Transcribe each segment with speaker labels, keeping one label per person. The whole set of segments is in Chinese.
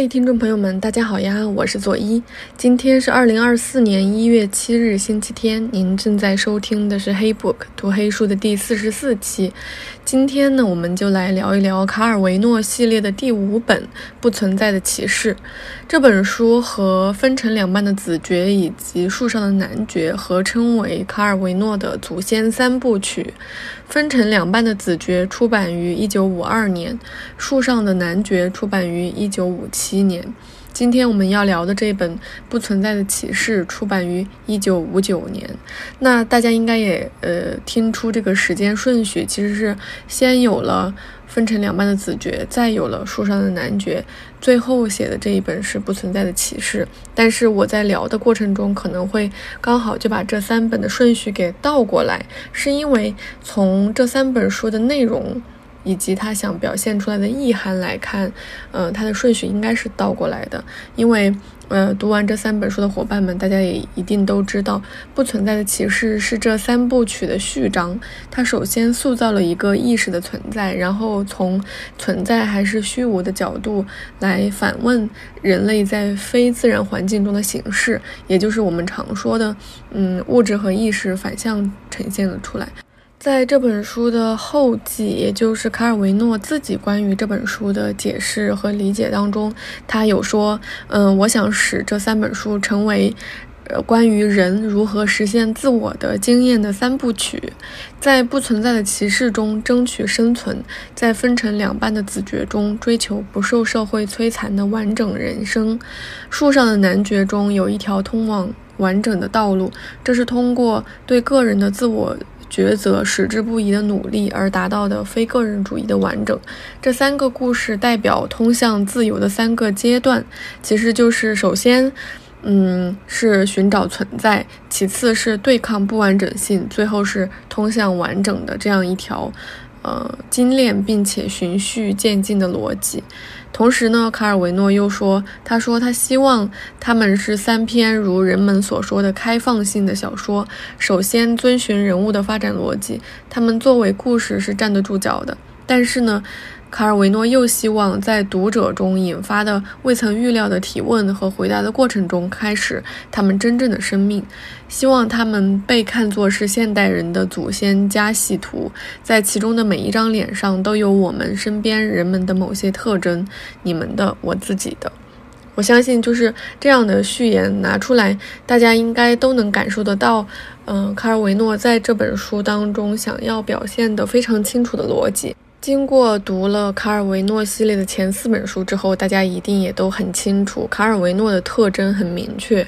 Speaker 1: 嘿，听众朋友们，大家好呀，我是左一。今天是二零二四年一月七日，星期天。您正在收听的是《黑 book 读黑书》的第四十四期。今天呢，我们就来聊一聊卡尔维诺系列的第五本《不存在的骑士》。这本书和分成两半的子爵以及树上的男爵合称为卡尔维诺的祖先三部曲。分成两半的子爵出版于一九五二年，树上的男爵出版于一九五七七年。今天我们要聊的这本《不存在的启示》出版于一九五九年。那大家应该也呃听出这个时间顺序，其实是先有了。分成两半的子爵，再有了树上的男爵，最后写的这一本是不存在的启示。但是我在聊的过程中，可能会刚好就把这三本的顺序给倒过来，是因为从这三本书的内容。以及他想表现出来的意涵来看，呃，他的顺序应该是倒过来的。因为，呃，读完这三本书的伙伴们，大家也一定都知道，《不存在的骑士》是这三部曲的序章。它首先塑造了一个意识的存在，然后从存在还是虚无的角度来反问人类在非自然环境中的形式，也就是我们常说的，嗯，物质和意识反向呈现了出来。在这本书的后记，也就是卡尔维诺自己关于这本书的解释和理解当中，他有说：“嗯，我想使这三本书成为，呃，关于人如何实现自我的经验的三部曲，在不存在的骑士中争取生存，在分成两半的子爵中追求不受社会摧残的完整人生，树上的男爵中有一条通往完整的道路，这是通过对个人的自我。”抉择矢志不移的努力而达到的非个人主义的完整，这三个故事代表通向自由的三个阶段，其实就是首先，嗯，是寻找存在，其次是对抗不完整性，最后是通向完整的这样一条。呃，精炼并且循序渐进的逻辑。同时呢，卡尔维诺又说：“他说他希望他们是三篇如人们所说的开放性的小说。首先，遵循人物的发展逻辑，他们作为故事是站得住脚的。但是呢。”卡尔维诺又希望在读者中引发的未曾预料的提问和回答的过程中开始他们真正的生命，希望他们被看作是现代人的祖先加系图，在其中的每一张脸上都有我们身边人们的某些特征，你们的，我自己的。我相信就是这样的序言拿出来，大家应该都能感受得到，嗯，卡尔维诺在这本书当中想要表现的非常清楚的逻辑。经过读了卡尔维诺系列的前四本书之后，大家一定也都很清楚，卡尔维诺的特征很明确。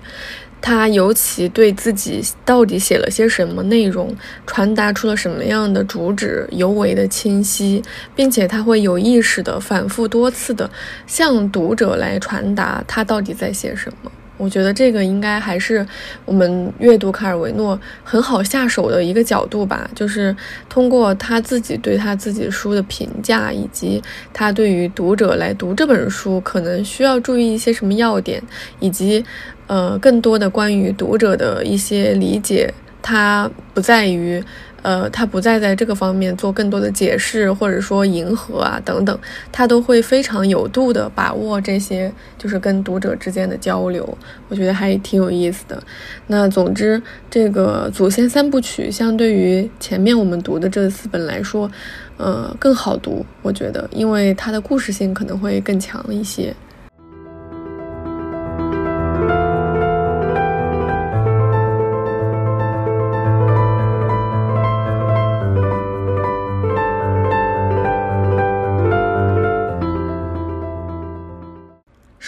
Speaker 1: 他尤其对自己到底写了些什么内容，传达出了什么样的主旨尤为的清晰，并且他会有意识的反复多次的向读者来传达他到底在写什么。我觉得这个应该还是我们阅读卡尔维诺很好下手的一个角度吧，就是通过他自己对他自己书的评价，以及他对于读者来读这本书可能需要注意一些什么要点，以及呃更多的关于读者的一些理解，他不在于。呃，他不再在这个方面做更多的解释，或者说迎合啊等等，他都会非常有度的把握这些，就是跟读者之间的交流，我觉得还挺有意思的。那总之，这个祖先三部曲相对于前面我们读的这四本来说，呃，更好读，我觉得，因为它的故事性可能会更强一些。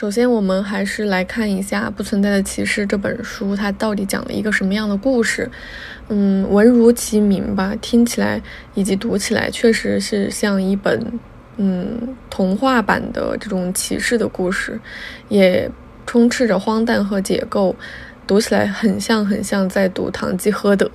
Speaker 1: 首先，我们还是来看一下《不存在的骑士》这本书，它到底讲了一个什么样的故事？嗯，文如其名吧，听起来以及读起来，确实是像一本嗯童话版的这种骑士的故事，也充斥着荒诞和解构。读起来很像，很像在读《堂吉诃德》。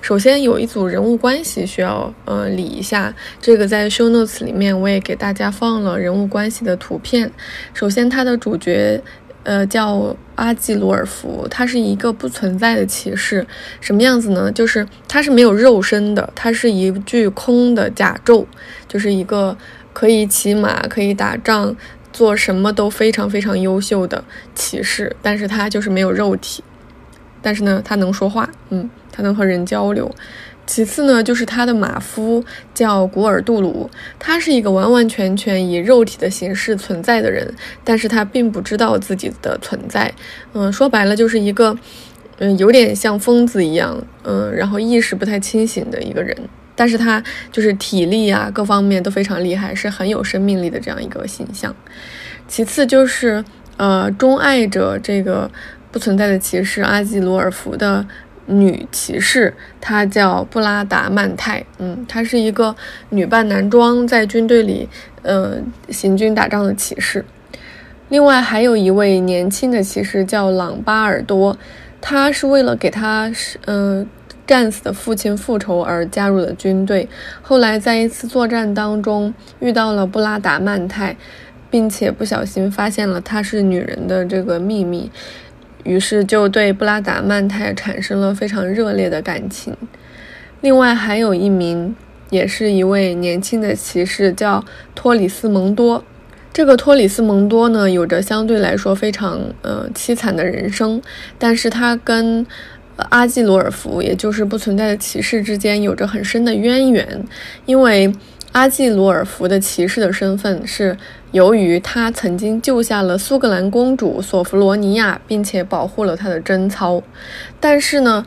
Speaker 1: 首先有一组人物关系需要呃理一下，这个在 show notes 里面我也给大家放了人物关系的图片。首先，它的主角呃叫阿基鲁尔夫，他是一个不存在的骑士，什么样子呢？就是他是没有肉身的，他是一具空的甲胄，就是一个可以骑马、可以打仗。做什么都非常非常优秀的骑士，但是他就是没有肉体。但是呢，他能说话，嗯，他能和人交流。其次呢，就是他的马夫叫古尔杜鲁，他是一个完完全全以肉体的形式存在的人，但是他并不知道自己的存在。嗯，说白了就是一个，嗯，有点像疯子一样，嗯，然后意识不太清醒的一个人。但是他就是体力啊，各方面都非常厉害，是很有生命力的这样一个形象。其次就是，呃，钟爱着这个。不存在的骑士阿基罗尔福的女骑士，她叫布拉达曼泰。嗯，她是一个女扮男装在军队里，呃，行军打仗的骑士。另外还有一位年轻的骑士叫朗巴尔多，他是为了给他是嗯战死的父亲复仇而加入了军队。后来在一次作战当中遇到了布拉达曼泰，并且不小心发现了她是女人的这个秘密。于是就对布拉达曼泰产生了非常热烈的感情。另外还有一名，也是一位年轻的骑士，叫托里斯蒙多。这个托里斯蒙多呢，有着相对来说非常呃凄惨的人生，但是他跟阿基罗尔福，也就是不存在的骑士之间有着很深的渊源，因为。阿季罗尔福的骑士的身份是由于他曾经救下了苏格兰公主索弗罗尼亚，并且保护了她的贞操。但是呢，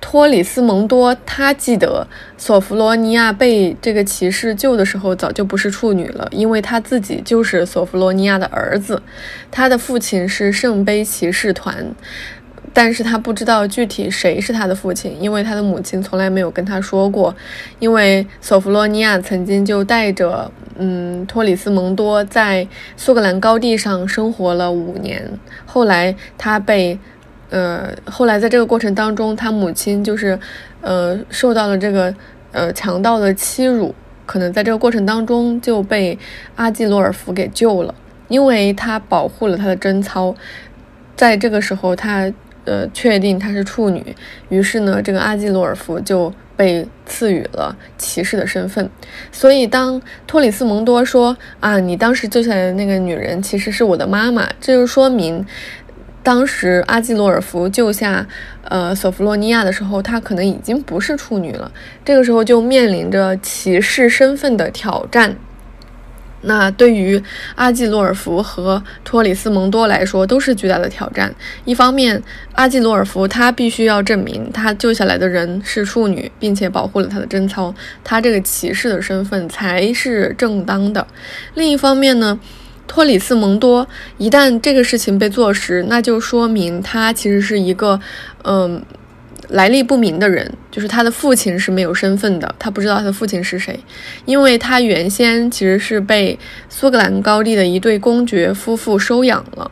Speaker 1: 托里斯蒙多他记得索弗罗尼亚被这个骑士救的时候早就不是处女了，因为他自己就是索弗罗尼亚的儿子，他的父亲是圣杯骑士团。但是他不知道具体谁是他的父亲，因为他的母亲从来没有跟他说过。因为索弗洛尼亚曾经就带着嗯托里斯蒙多在苏格兰高地上生活了五年，后来他被呃后来在这个过程当中，他母亲就是呃受到了这个呃强盗的欺辱，可能在这个过程当中就被阿基罗尔福给救了，因为他保护了他的贞操，在这个时候他。呃，确定她是处女，于是呢，这个阿基罗尔夫就被赐予了骑士的身份。所以，当托里斯蒙多说啊，你当时救下来的那个女人其实是我的妈妈，这就说明，当时阿基罗尔夫救下呃索弗洛尼亚的时候，她可能已经不是处女了。这个时候就面临着骑士身份的挑战。那对于阿基罗尔福和托里斯蒙多来说都是巨大的挑战。一方面，阿基罗尔福他必须要证明他救下来的人是处女，并且保护了他的贞操，他这个骑士的身份才是正当的。另一方面呢，托里斯蒙多一旦这个事情被坐实，那就说明他其实是一个，嗯。来历不明的人，就是他的父亲是没有身份的，他不知道他的父亲是谁，因为他原先其实是被苏格兰高地的一对公爵夫妇收养了，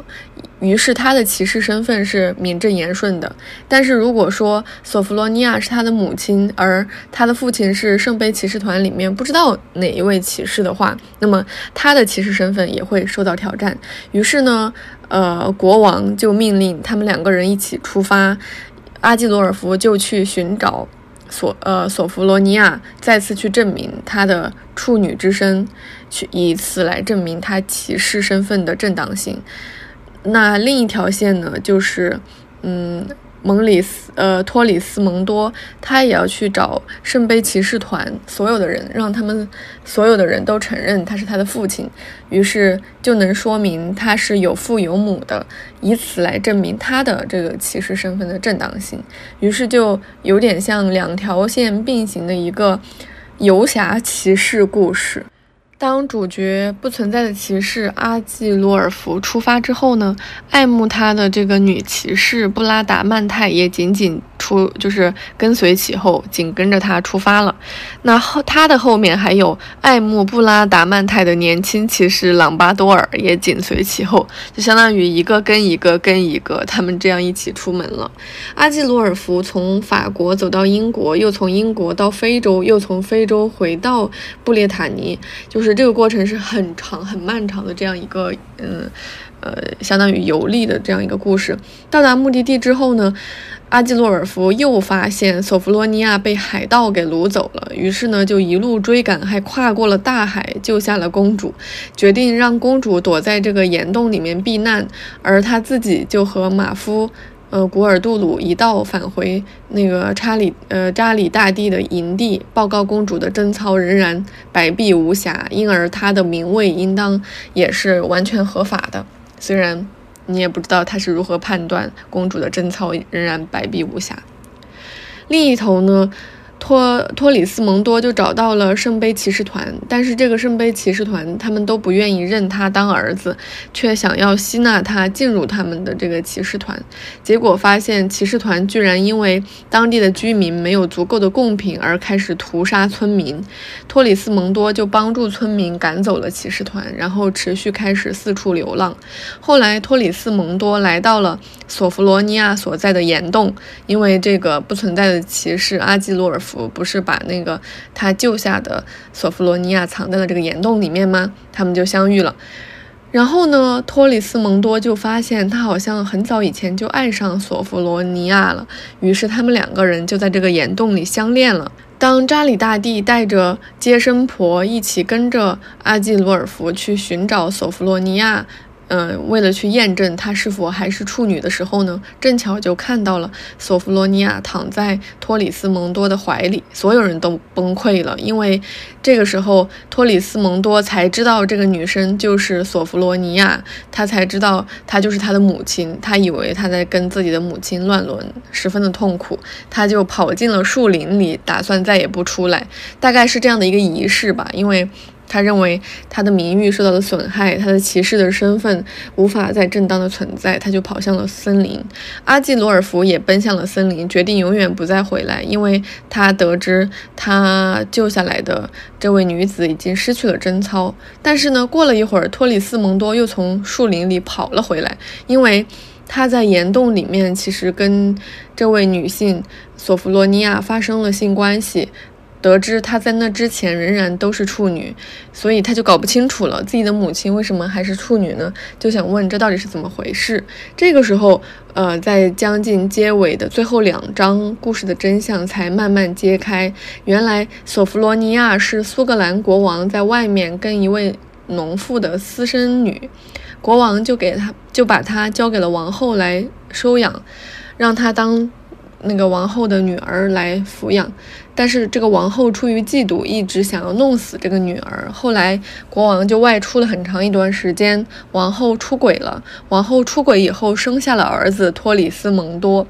Speaker 1: 于是他的骑士身份是名正言顺的。但是如果说索弗罗尼亚是他的母亲，而他的父亲是圣杯骑士团里面不知道哪一位骑士的话，那么他的骑士身份也会受到挑战。于是呢，呃，国王就命令他们两个人一起出发。阿基罗尔夫就去寻找索呃索弗罗尼亚，再次去证明他的处女之身，去以此来证明他骑士身份的正当性。那另一条线呢，就是嗯。蒙里斯，呃，托里斯蒙多，他也要去找圣杯骑士团所有的人，让他们所有的人都承认他是他的父亲，于是就能说明他是有父有母的，以此来证明他的这个骑士身份的正当性。于是就有点像两条线并行的一个游侠骑士故事。当主角不存在的骑士阿季罗尔福出发之后呢，爱慕他的这个女骑士布拉达曼泰也仅仅。出就是跟随其后，紧跟着他出发了。那后他的后面还有爱慕布拉达曼泰的年轻骑士朗巴多尔也紧随其后，就相当于一个跟一个跟一个，他们这样一起出门了。阿基罗尔福从法国走到英国，又从英国到非洲，又从非洲回到布列塔尼，就是这个过程是很长很漫长的这样一个嗯呃相当于游历的这样一个故事。到达目的地之后呢？阿基洛尔夫又发现索弗罗尼亚被海盗给掳走了，于是呢就一路追赶，还跨过了大海，救下了公主，决定让公主躲在这个岩洞里面避难，而他自己就和马夫，呃古尔杜鲁一道返回那个查理呃查里大帝的营地，报告公主的贞操仍然白璧无瑕，因而他的名位应当也是完全合法的，虽然。你也不知道他是如何判断公主的贞操仍然白璧无瑕。另一头呢？托托里斯蒙多就找到了圣杯骑士团，但是这个圣杯骑士团他们都不愿意认他当儿子，却想要吸纳他进入他们的这个骑士团。结果发现骑士团居然因为当地的居民没有足够的贡品而开始屠杀村民。托里斯蒙多就帮助村民赶走了骑士团，然后持续开始四处流浪。后来托里斯蒙多来到了索弗罗尼亚所在的岩洞，因为这个不存在的骑士阿基罗尔夫。不是把那个他救下的索弗罗尼亚藏在了这个岩洞里面吗？他们就相遇了。然后呢，托里斯蒙多就发现他好像很早以前就爱上索弗罗尼亚了，于是他们两个人就在这个岩洞里相恋了。当扎里大帝带着接生婆一起跟着阿基罗尔福去寻找索弗罗尼亚。嗯，为了去验证她是否还是处女的时候呢，正巧就看到了索弗罗尼亚躺在托里斯蒙多的怀里，所有人都崩溃了，因为这个时候托里斯蒙多才知道这个女生就是索弗罗尼亚，他才知道她就是他的母亲，他以为他在跟自己的母亲乱伦，十分的痛苦，他就跑进了树林里，打算再也不出来，大概是这样的一个仪式吧，因为。他认为他的名誉受到了损害，他的骑士的身份无法再正当的存在，他就跑向了森林。阿基罗尔福也奔向了森林，决定永远不再回来，因为他得知他救下来的这位女子已经失去了贞操。但是呢，过了一会儿，托里斯蒙多又从树林里跑了回来，因为他在岩洞里面其实跟这位女性索弗洛尼亚发生了性关系。得知她在那之前仍然都是处女，所以他就搞不清楚了自己的母亲为什么还是处女呢？就想问这到底是怎么回事。这个时候，呃，在将近结尾的最后两章，故事的真相才慢慢揭开。原来索弗罗尼亚是苏格兰国王在外面跟一位农妇的私生女，国王就给她就把她交给了王后来收养，让她当。那个王后的女儿来抚养，但是这个王后出于嫉妒，一直想要弄死这个女儿。后来国王就外出了很长一段时间，王后出轨了。王后出轨以后生下了儿子托里斯蒙多，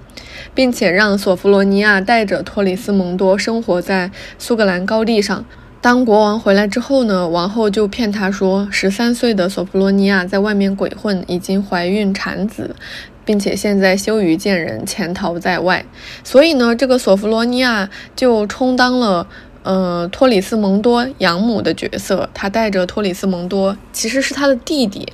Speaker 1: 并且让索弗罗尼亚带着托里斯蒙多生活在苏格兰高地上。当国王回来之后呢，王后就骗他说，十三岁的索弗罗尼亚在外面鬼混，已经怀孕产子。并且现在羞于见人，潜逃在外，所以呢，这个索弗罗尼亚就充当了呃托里斯蒙多养母的角色。他带着托里斯蒙多，其实是他的弟弟，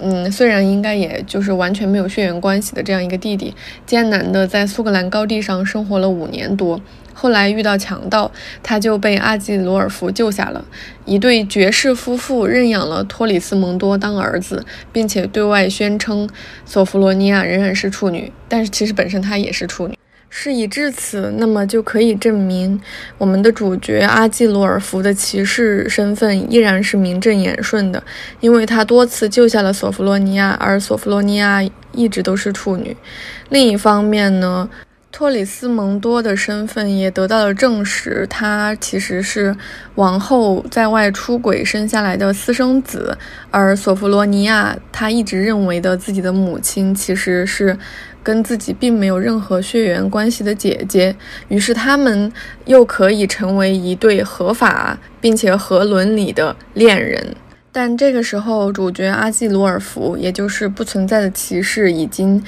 Speaker 1: 嗯，虽然应该也就是完全没有血缘关系的这样一个弟弟，艰难的在苏格兰高地上生活了五年多。后来遇到强盗，他就被阿基罗尔夫救下了。一对爵士夫妇认养了托里斯蒙多当儿子，并且对外宣称索弗罗尼亚仍然是处女，但是其实本身她也是处女。事已至此，那么就可以证明我们的主角阿基罗尔夫的骑士身份依然是名正言顺的，因为他多次救下了索弗罗尼亚，而索弗罗尼亚一直都是处女。另一方面呢？托里斯蒙多的身份也得到了证实，他其实是王后在外出轨生下来的私生子，而索弗罗尼亚他一直认为的自己的母亲其实是跟自己并没有任何血缘关系的姐姐，于是他们又可以成为一对合法并且合伦理的恋人。但这个时候，主角阿基罗尔福，也就是不存在的骑士，已经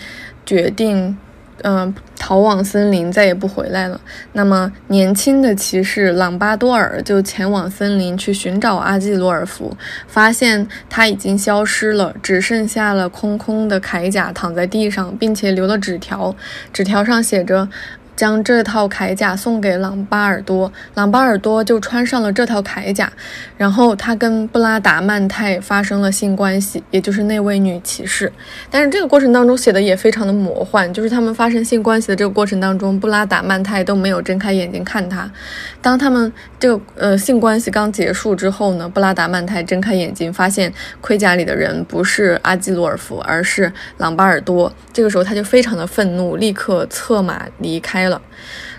Speaker 1: 决定。嗯，逃往森林，再也不回来了。那么，年轻的骑士朗巴多尔就前往森林去寻找阿基罗尔夫，发现他已经消失了，只剩下了空空的铠甲躺在地上，并且留了纸条，纸条上写着：“将这套铠甲送给朗巴尔多，朗巴尔多就穿上了这套铠甲，然后他跟布拉达曼泰发生了性关系，也就是那位女骑士。但是这个过程当中写的也非常的魔幻，就是他们发生性关系的这个过程当中，布拉达曼泰都没有睁开眼睛看他。当他们这个呃性关系刚结束之后呢，布拉达曼泰睁开眼睛，发现盔甲里的人不是阿基罗尔夫，而是朗巴尔多。这个时候他就非常的愤怒，立刻策马离开了。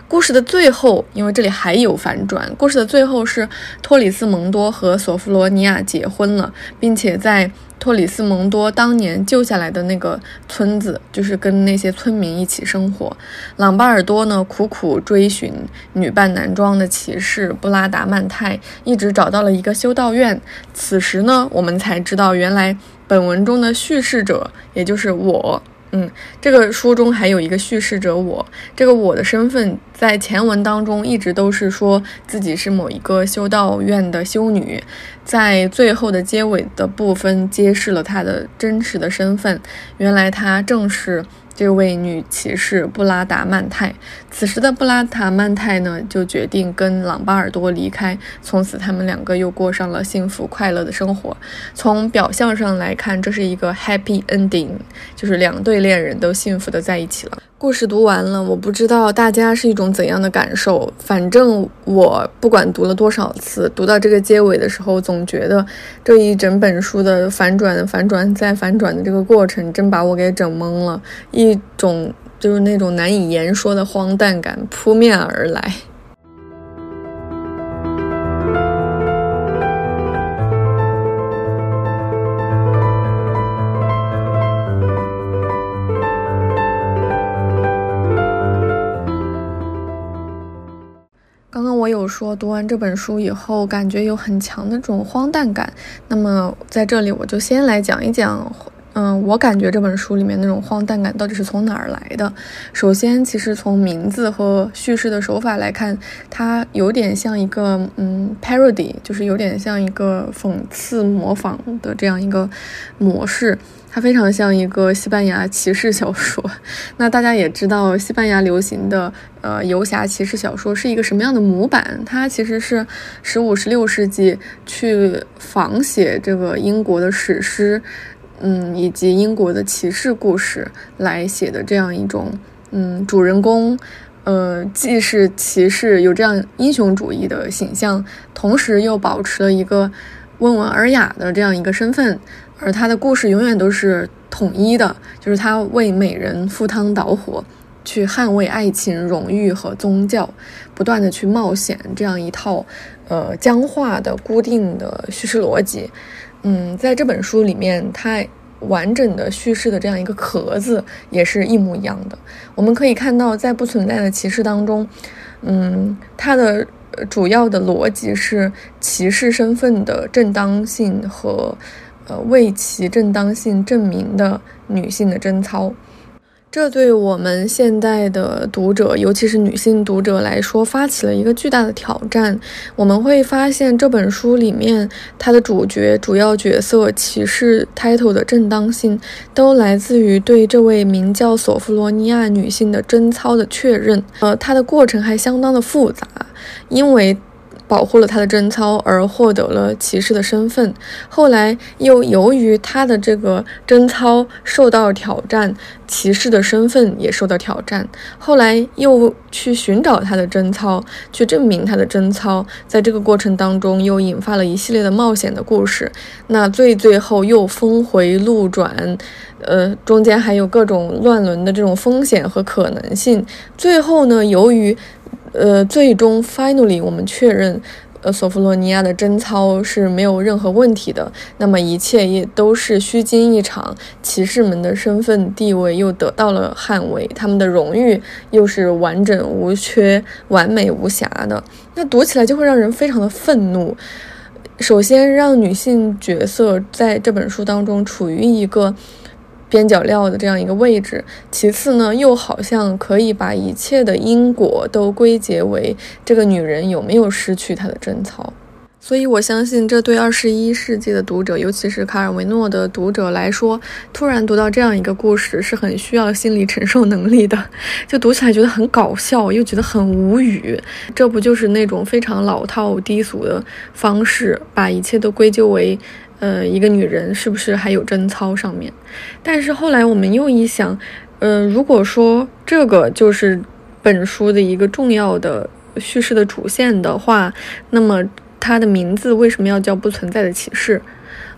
Speaker 1: 故事的最后，因为这里还有反转，故事的最后是托里斯蒙多和索弗罗尼亚结婚了，并且在托里斯蒙多当年救下来的那个村子，就是跟那些村民一起生活。朗巴尔多呢，苦苦追寻女扮男装的骑士布拉达曼泰，一直找到了一个修道院。此时呢，我们才知道，原来本文中的叙事者，也就是我。嗯，这个书中还有一个叙事者，我这个我的身份在前文当中一直都是说自己是某一个修道院的修女，在最后的结尾的部分揭示了她的真实的身份，原来她正是。这位女骑士布拉达曼泰，此时的布拉达曼泰呢，就决定跟朗巴尔多离开，从此他们两个又过上了幸福快乐的生活。从表象上来看，这是一个 happy ending，就是两对恋人都幸福的在一起了。故事读完了，我不知道大家是一种怎样的感受。反正我不管读了多少次，读到这个结尾的时候，总觉得这一整本书的反转、反转再反转的这个过程，真把我给整懵了。一种就是那种难以言说的荒诞感扑面而来。说读完这本书以后，感觉有很强的这种荒诞感。那么在这里，我就先来讲一讲，嗯，我感觉这本书里面那种荒诞感到底是从哪儿来的。首先，其实从名字和叙事的手法来看，它有点像一个嗯 parody，就是有点像一个讽刺模仿的这样一个模式。它非常像一个西班牙骑士小说。那大家也知道，西班牙流行的呃游侠骑士小说是一个什么样的模板？它其实是十五、十六世纪去仿写这个英国的史诗，嗯，以及英国的骑士故事来写的这样一种，嗯，主人公，呃，既是骑士，有这样英雄主义的形象，同时又保持了一个温文尔雅的这样一个身份。而他的故事永远都是统一的，就是他为美人赴汤蹈火，去捍卫爱情、荣誉和宗教，不断的去冒险，这样一套呃僵化的固定的叙事逻辑。嗯，在这本书里面，它完整的叙事的这样一个壳子也是一模一样的。我们可以看到，在不存在的歧视当中，嗯，它的主要的逻辑是歧视身份的正当性和。呃，为其正当性证明的女性的贞操，这对我们现代的读者，尤其是女性读者来说，发起了一个巨大的挑战。我们会发现，这本书里面，它的主角、主要角色骑士 title 的正当性，都来自于对这位名叫索弗罗尼亚女性的贞操的确认。呃，它的过程还相当的复杂，因为。保护了他的贞操而获得了骑士的身份，后来又由于他的这个贞操受到挑战，骑士的身份也受到挑战。后来又去寻找他的贞操，去证明他的贞操，在这个过程当中又引发了一系列的冒险的故事。那最最后又峰回路转，呃，中间还有各种乱伦的这种风险和可能性。最后呢，由于呃，最终，finally，我们确认，呃，索弗罗尼亚的贞操是没有任何问题的。那么，一切也都是虚惊一场，骑士们的身份地位又得到了捍卫，他们的荣誉又是完整无缺、完美无瑕的。那读起来就会让人非常的愤怒。首先，让女性角色在这本书当中处于一个。边角料的这样一个位置，其次呢，又好像可以把一切的因果都归结为这个女人有没有失去她的贞操。所以，我相信这对二十一世纪的读者，尤其是卡尔维诺的读者来说，突然读到这样一个故事，是很需要心理承受能力的。就读起来觉得很搞笑，又觉得很无语。这不就是那种非常老套、低俗的方式，把一切都归咎为，呃，一个女人是不是还有贞操上面？但是后来我们又一想，呃，如果说这个就是本书的一个重要的叙事的主线的话，那么。它的名字为什么要叫不存在的启示？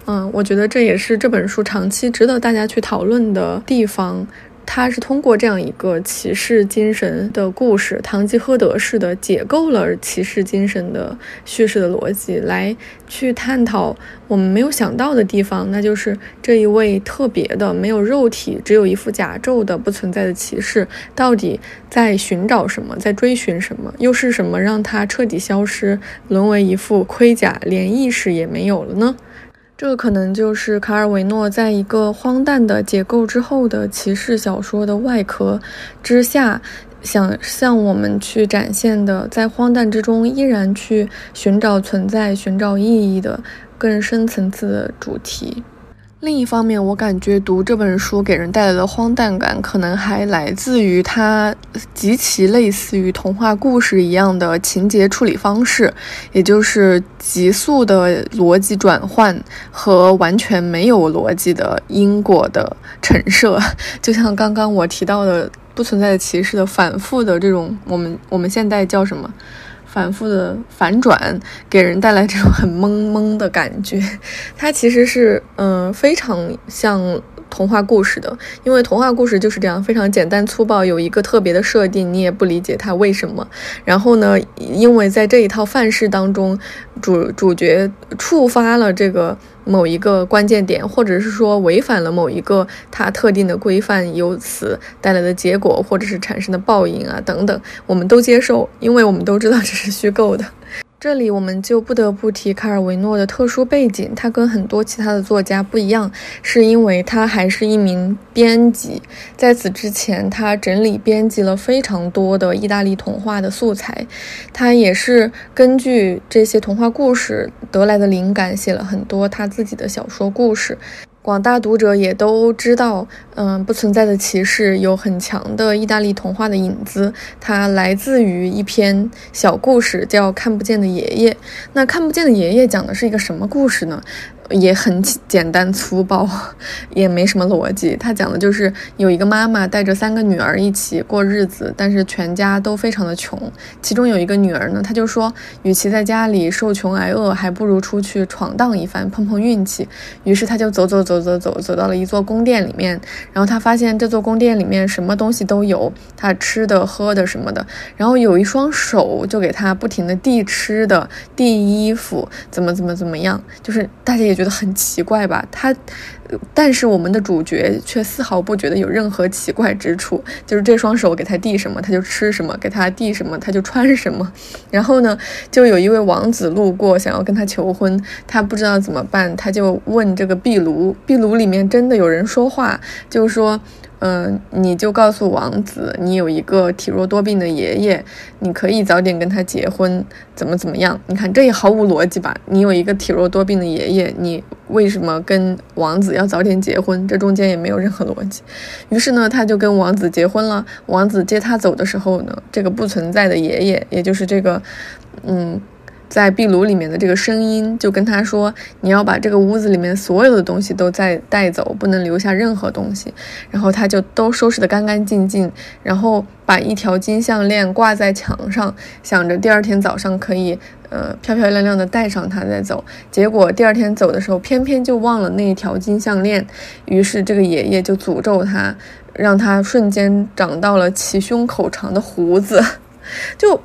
Speaker 1: 嗯，我觉得这也是这本书长期值得大家去讨论的地方。他是通过这样一个骑士精神的故事，堂吉诃德式的解构了骑士精神的叙事的逻辑，来去探讨我们没有想到的地方，那就是这一位特别的、没有肉体、只有一副甲胄的不存在的骑士，到底在寻找什么，在追寻什么，又是什么让他彻底消失，沦为一副盔甲，连意识也没有了呢？这可能就是卡尔维诺在一个荒诞的结构之后的骑士小说的外壳之下，想向我们去展现的，在荒诞之中依然去寻找存在、寻找意义的更深层次的主题。另一方面，我感觉读这本书给人带来的荒诞感，可能还来自于它极其类似于童话故事一样的情节处理方式，也就是急速的逻辑转换和完全没有逻辑的因果的陈设。就像刚刚我提到的不存在的骑士的反复的这种，我们我们现在叫什么？反复的反转，给人带来这种很懵懵的感觉。它其实是，嗯，非常像童话故事的，因为童话故事就是这样，非常简单粗暴，有一个特别的设定，你也不理解它为什么。然后呢，因为在这一套范式当中，主主角触发了这个。某一个关键点，或者是说违反了某一个它特定的规范，由此带来的结果，或者是产生的报应啊等等，我们都接受，因为我们都知道这是虚构的。这里我们就不得不提卡尔维诺的特殊背景，他跟很多其他的作家不一样，是因为他还是一名编辑。在此之前，他整理编辑了非常多的意大利童话的素材，他也是根据这些童话故事得来的灵感，写了很多他自己的小说故事。广大读者也都知道，嗯，不存在的骑士有很强的意大利童话的影子，它来自于一篇小故事，叫《看不见的爷爷》。那《看不见的爷爷》讲的是一个什么故事呢？也很简单粗暴，也没什么逻辑。他讲的就是有一个妈妈带着三个女儿一起过日子，但是全家都非常的穷。其中有一个女儿呢，她就说，与其在家里受穷挨饿，还不如出去闯荡一番，碰碰运气。于是她就走走走走走，走到了一座宫殿里面。然后她发现这座宫殿里面什么东西都有，她吃的喝的什么的。然后有一双手就给她不停的递吃的、递衣服，怎么怎么怎么样，就是大家也。觉得很奇怪吧？他，但是我们的主角却丝毫不觉得有任何奇怪之处。就是这双手给他递什么，他就吃什么；给他递什么，他就穿什么。然后呢，就有一位王子路过，想要跟他求婚，他不知道怎么办，他就问这个壁炉，壁炉里面真的有人说话，就说。嗯，你就告诉王子，你有一个体弱多病的爷爷，你可以早点跟他结婚，怎么怎么样？你看这也毫无逻辑吧？你有一个体弱多病的爷爷，你为什么跟王子要早点结婚？这中间也没有任何逻辑。于是呢，他就跟王子结婚了。王子接他走的时候呢，这个不存在的爷爷，也就是这个，嗯。在壁炉里面的这个声音就跟他说：“你要把这个屋子里面所有的东西都再带走，不能留下任何东西。”然后他就都收拾得干干净净，然后把一条金项链挂在墙上，想着第二天早上可以呃漂漂亮亮的带上它再走。结果第二天走的时候，偏偏就忘了那一条金项链。于是这个爷爷就诅咒他，让他瞬间长到了齐胸口长的胡子。就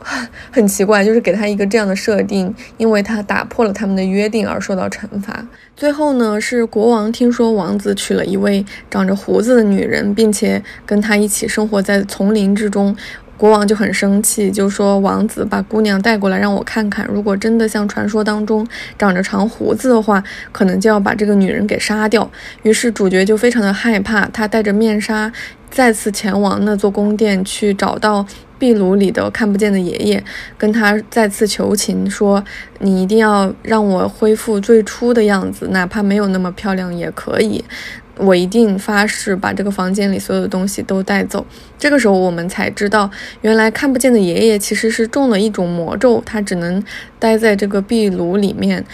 Speaker 1: 很奇怪，就是给他一个这样的设定，因为他打破了他们的约定而受到惩罚。最后呢，是国王听说王子娶了一位长着胡子的女人，并且跟他一起生活在丛林之中，国王就很生气，就说王子把姑娘带过来让我看看，如果真的像传说当中长着长胡子的话，可能就要把这个女人给杀掉。于是主角就非常的害怕，他带着面纱再次前往那座宫殿去找到。壁炉里的看不见的爷爷，跟他再次求情，说：“你一定要让我恢复最初的样子，哪怕没有那么漂亮也可以。”我一定发誓把这个房间里所有的东西都带走。这个时候，我们才知道，原来看不见的爷爷其实是中了一种魔咒，他只能待在这个壁炉里面。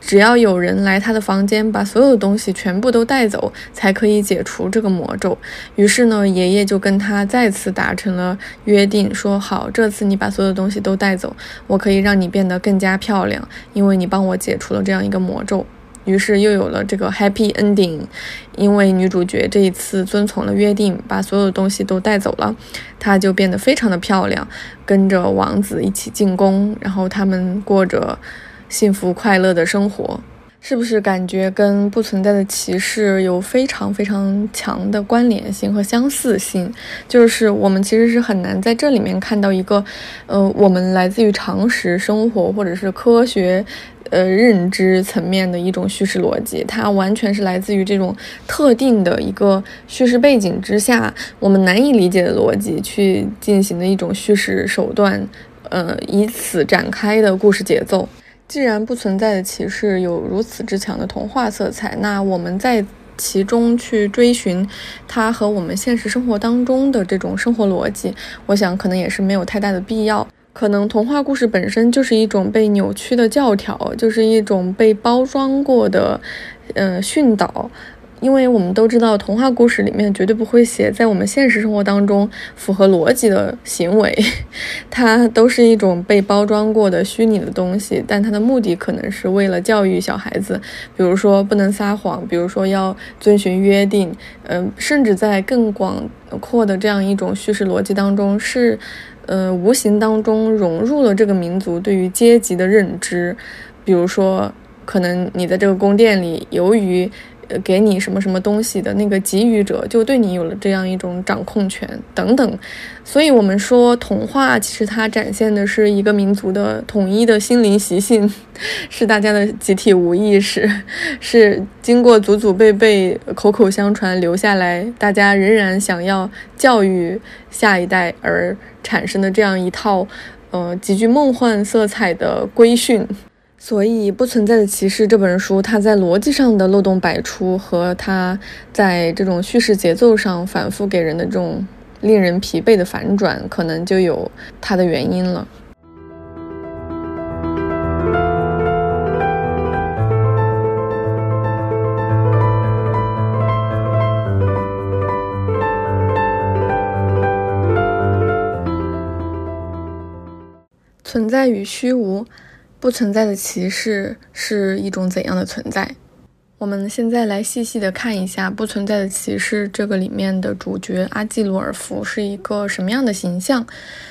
Speaker 1: 只要有人来他的房间，把所有的东西全部都带走，才可以解除这个魔咒。于是呢，爷爷就跟他再次达成了约定，说好，这次你把所有的东西都带走，我可以让你变得更加漂亮，因为你帮我解除了这样一个魔咒。于是又有了这个 happy ending，因为女主角这一次遵从了约定，把所有东西都带走了，她就变得非常的漂亮，跟着王子一起进宫，然后他们过着幸福快乐的生活。是不是感觉跟不存在的歧视有非常非常强的关联性和相似性？就是我们其实是很难在这里面看到一个，呃，我们来自于常识生活或者是科学，呃，认知层面的一种叙事逻辑，它完全是来自于这种特定的一个叙事背景之下，我们难以理解的逻辑去进行的一种叙事手段，呃，以此展开的故事节奏。既然不存在的歧视有如此之强的童话色彩，那我们在其中去追寻它和我们现实生活当中的这种生活逻辑，我想可能也是没有太大的必要。可能童话故事本身就是一种被扭曲的教条，就是一种被包装过的，呃，训导。因为我们都知道，童话故事里面绝对不会写在我们现实生活当中符合逻辑的行为，它都是一种被包装过的虚拟的东西。但它的目的可能是为了教育小孩子，比如说不能撒谎，比如说要遵循约定，嗯，甚至在更广阔的这样一种叙事逻辑当中，是，呃，无形当中融入了这个民族对于阶级的认知。比如说，可能你在这个宫殿里，由于，给你什么什么东西的那个给予者，就对你有了这样一种掌控权等等，所以，我们说童话其实它展现的是一个民族的统一的心灵习性，是大家的集体无意识，是经过祖祖辈辈口口相传留下来，大家仍然想要教育下一代而产生的这样一套，呃，极具梦幻色彩的规训。所以，《不存在的歧视》这本书，它在逻辑上的漏洞百出，和它在这种叙事节奏上反复给人的这种令人疲惫的反转，可能就有它的原因了。存在与虚无。不存在的骑士是一种怎样的存在？我们现在来细细的看一下《不存在的骑士》这个里面的主角阿季鲁尔夫是一个什么样的形象。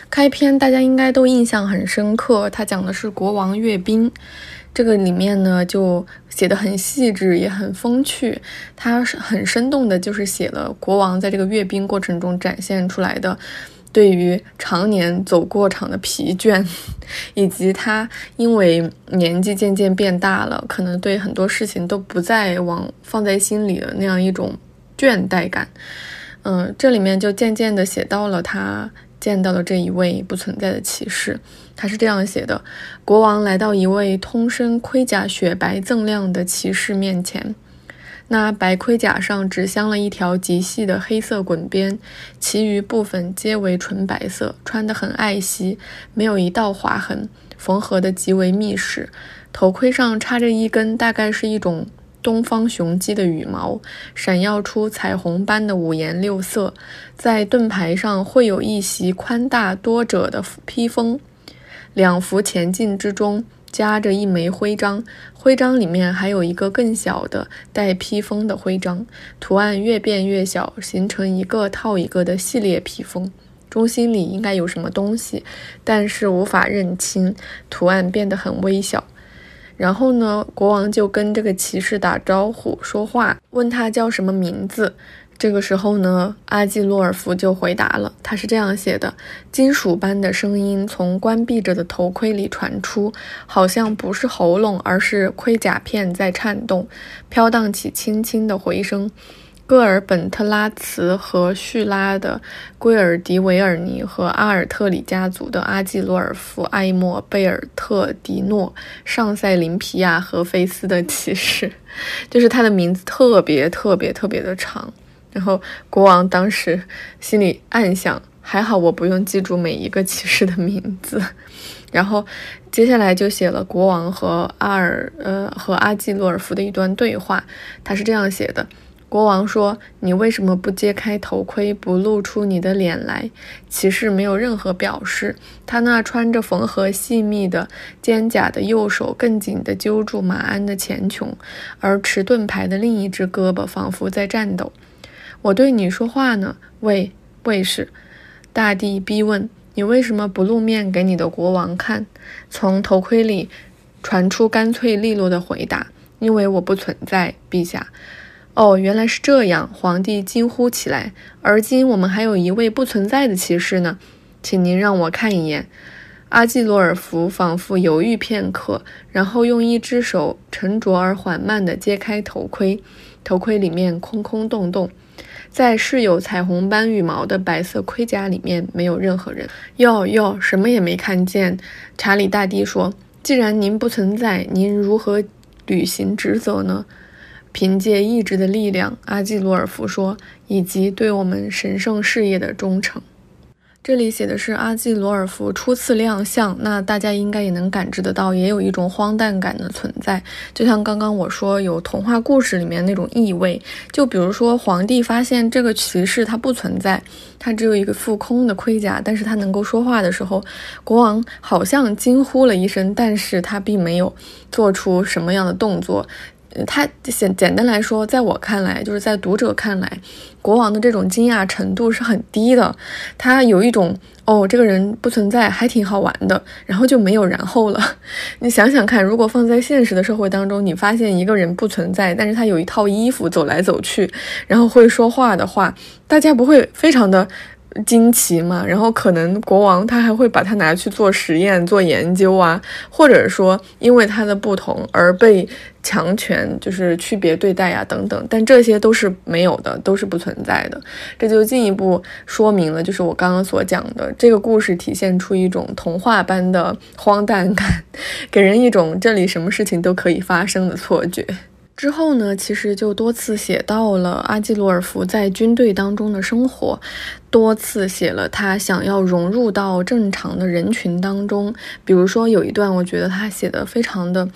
Speaker 1: 开篇大家应该都印象很深刻，他讲的是国王阅兵，这个里面呢就写的很细致，也很风趣。他是很生动的，就是写了国王在这个阅兵过程中展现出来的。对于常年走过场的疲倦，以及他因为年纪渐渐变大了，可能对很多事情都不再往放在心里的那样一种倦怠感，嗯，这里面就渐渐的写到了他见到了这一位不存在的骑士，他是这样写的：国王来到一位通身盔甲雪白锃亮的骑士面前。那白盔甲上只镶了一条极细的黑色滚边，其余部分皆为纯白色，穿得很爱惜，没有一道划痕，缝合得极为密实。头盔上插着一根大概是一种东方雄鸡的羽毛，闪耀出彩虹般的五颜六色。在盾牌上绘有一袭宽大多褶的披风，两幅前进之中。夹着一枚徽章，徽章里面还有一个更小的带披风的徽章，图案越变越小，形成一个套一个的系列披风。中心里应该有什么东西，但是无法认清。图案变得很微小。然后呢，国王就跟这个骑士打招呼说话，问他叫什么名字。这个时候呢，阿基洛尔夫就回答了。他是这样写的：金属般的声音从关闭着的头盔里传出，好像不是喉咙，而是盔甲片在颤动，飘荡起轻轻的回声。戈尔本特拉茨和叙拉的圭尔迪维尔尼和阿尔特里家族的阿季洛尔夫、埃莫贝尔特迪诺、上塞林皮亚和菲斯的骑士，就是他的名字特别特别特别的长。然后国王当时心里暗想：还好我不用记住每一个骑士的名字。然后接下来就写了国王和阿尔呃和阿基洛尔夫的一段对话，他是这样写的：国王说：“你为什么不揭开头盔，不露出你的脸来？”骑士没有任何表示，他那穿着缝合细密的肩甲的右手更紧地揪住马鞍的前穹，而持盾牌的另一只胳膊仿佛在颤抖。我对你说话呢，卫卫士，大帝逼问。你为什么不露面给你的国王看？从头盔里传出干脆利落的回答：“因为我不存在，陛下。”哦，原来是这样！皇帝惊呼起来。而今我们还有一位不存在的骑士呢，请您让我看一眼。阿季罗尔夫仿佛犹豫片刻，然后用一只手沉着而缓慢地揭开头盔，头盔里面空空洞洞。在饰有彩虹般羽毛的白色盔甲里面，没有任何人。哟哟，什么也没看见。查理大帝说：“既然您不存在，您如何履行职责呢？”凭借意志的力量，阿基罗尔夫说：“以及对我们神圣事业的忠诚。”这里写的是阿季罗尔夫初次亮相，那大家应该也能感知得到，也有一种荒诞感的存在，就像刚刚我说有童话故事里面那种意味。就比如说皇帝发现这个骑士他不存在，他只有一个副空的盔甲，但是他能够说话的时候，国王好像惊呼了一声，但是他并没有做出什么样的动作。他简简单来说，在我看来，就是在读者看来，国王的这种惊讶程度是很低的。他有一种哦，这个人不存在，还挺好玩的，然后就没有然后了。你想想看，如果放在现实的社会当中，你发现一个人不存在，但是他有一套衣服走来走去，然后会说话的话，大家不会非常的。惊奇嘛，然后可能国王他还会把它拿去做实验、做研究啊，或者说因为它的不同而被强权就是区别对待呀等等，但这些都是没有的，都是不存在的。这就进一步说明了，就是我刚刚所讲的这个故事体现出一种童话般的荒诞感，给人一种这里什么事情都可以发生的错觉。之后呢，其实就多次写到了阿基罗尔夫在军队当中的生活，多次写了他想要融入到正常的人群当中。比如说有一段，我觉得他写的非常的，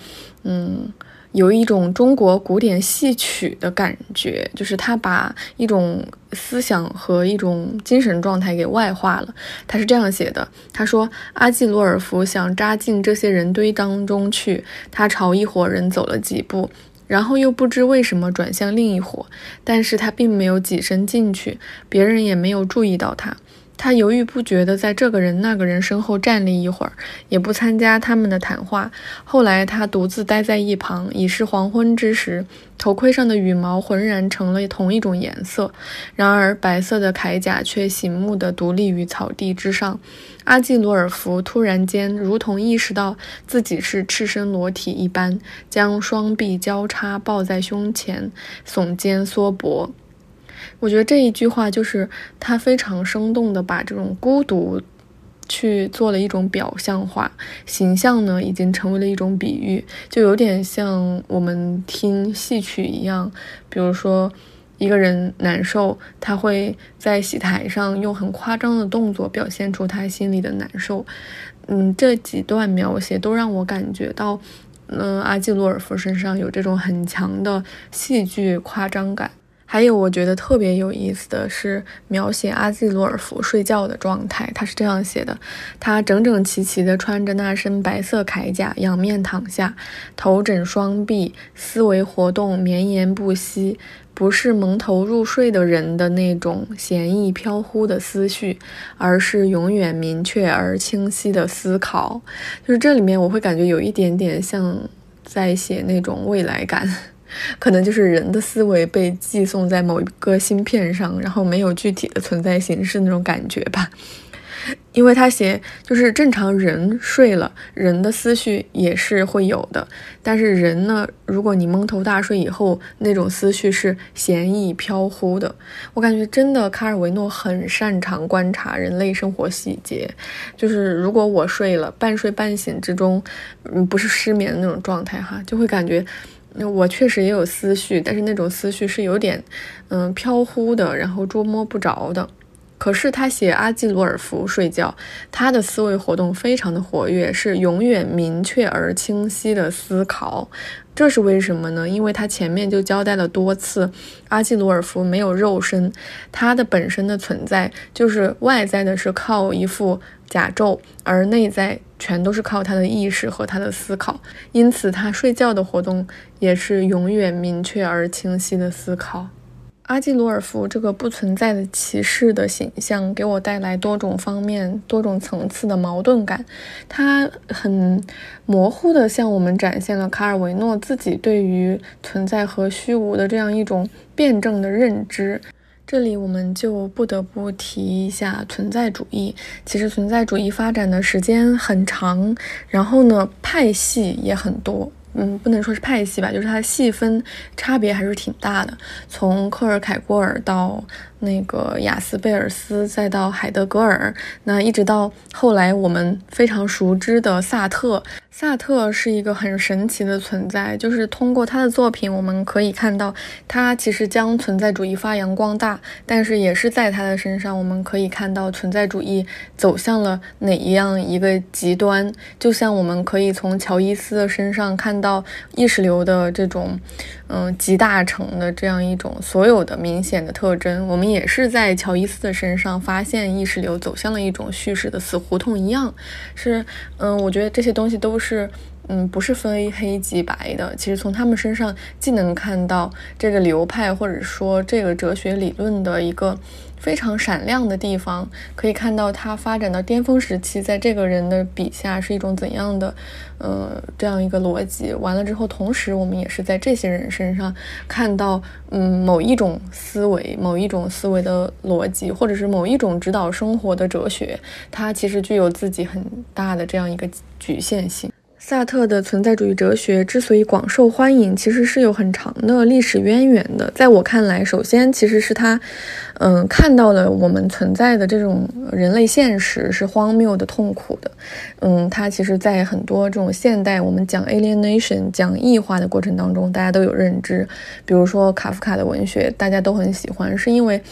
Speaker 1: 嗯，有一种中国古典戏曲的感觉，就是他把一种思想和一种精神状态给外化了。他是这样写的：他说，阿基罗尔夫想扎进这些人堆当中去，他朝一伙人走了几步。然后又不知为什么转向另一伙，但是他并没有挤身进去，别人也没有注意到他。他犹豫不决地在这个人那个人身后站立一会儿，也不参加他们的谈话。后来他独自待在一旁，已是黄昏之时，头盔上的羽毛浑然成了同一种颜色，然而白色的铠甲却醒目地独立于草地之上。阿季罗尔夫突然间如同意识到自己是赤身裸体一般，将双臂交叉抱在胸前，耸肩缩脖。我觉得这一句话就是他非常生动的把这种孤独去做了一种表象化，形象呢已经成为了一种比喻，就有点像我们听戏曲一样。比如说一个人难受，他会在戏台上用很夸张的动作表现出他心里的难受。嗯，这几段描写都让我感觉到，嗯，阿基洛尔夫身上有这种很强的戏剧夸张感。还有我觉得特别有意思的是描写阿季罗尔夫睡觉的状态，他是这样写的：他整整齐齐地穿着那身白色铠甲，仰面躺下，头枕双臂，思维活动绵延不息，不是蒙头入睡的人的那种闲逸飘忽的思绪，而是永远明确而清晰的思考。就是这里面我会感觉有一点点像在写那种未来感。可能就是人的思维被寄送在某一个芯片上，然后没有具体的存在形式那种感觉吧。因为他写就是正常人睡了，人的思绪也是会有的，但是人呢，如果你蒙头大睡以后，那种思绪是闲逸飘忽的。我感觉真的，卡尔维诺很擅长观察人类生活细节。就是如果我睡了，半睡半醒之中，嗯，不是失眠的那种状态哈，就会感觉那我确实也有思绪，但是那种思绪是有点嗯飘忽的，然后捉摸不着的。可是他写阿基罗尔夫睡觉，他的思维活动非常的活跃，是永远明确而清晰的思考。这是为什么呢？因为他前面就交代了多次，阿基鲁尔夫没有肉身，他的本身的存在就是外在的，是靠一副甲胄，而内在全都是靠他的意识和他的思考。因此，他睡觉的活动也是永远明确而清晰的思考。阿基罗尔夫这个不存在的骑士的形象，给我带来多种方面、多种层次的矛盾感。他很模糊的向我们展现了卡尔维诺自己对于存在和虚无的这样一种辩证的认知。这里我们就不得不提一下存在主义。其实存在主义发展的时间很长，然后呢，派系也很多。嗯，不能说是派系吧，就是它的细分差别还是挺大的。从克尔凯郭尔到那个雅斯贝尔斯，再到海德格尔，那一直到后来我们非常熟知的萨特。萨特是一个很神奇的存在，就是通过他的作品，我们可以看到他其实将存在主义发扬光大，但是也是在他的身上，我们可以看到存在主义走向了哪一样一个极端。就像我们可以从乔伊斯的身上看到意识流的这种，嗯，集大成的这样一种所有的明显的特征，我们也是在乔伊斯的身上发现意识流走向了一种叙事的死胡同一样。是，嗯，我觉得这些东西都。是，嗯，不是非黑即白的。其实从他们身上，既能看到这个流派或者说这个哲学理论的一个非常闪亮的地方，可以看到他发展到巅峰时期，在这个人的笔下是一种怎样的，呃，这样一个逻辑。完了之后，同时我们也是在这些人身上看到，嗯，某一种思维，某一种思维的逻辑，或者是某一种指导生活的哲学，它其实具有自己很大的这样一个局限性。萨特的存在主义哲学之所以广受欢迎，其实是有很长的历史渊源的。在我看来，首先其实是他，嗯，看到了我们存在的这种人类现实是荒谬的、痛苦的。嗯，他其实在很多这种现代我们讲 alienation、讲异化的过程当中，大家都有认知。比如说卡夫卡的文学，大家都很喜欢，是因为。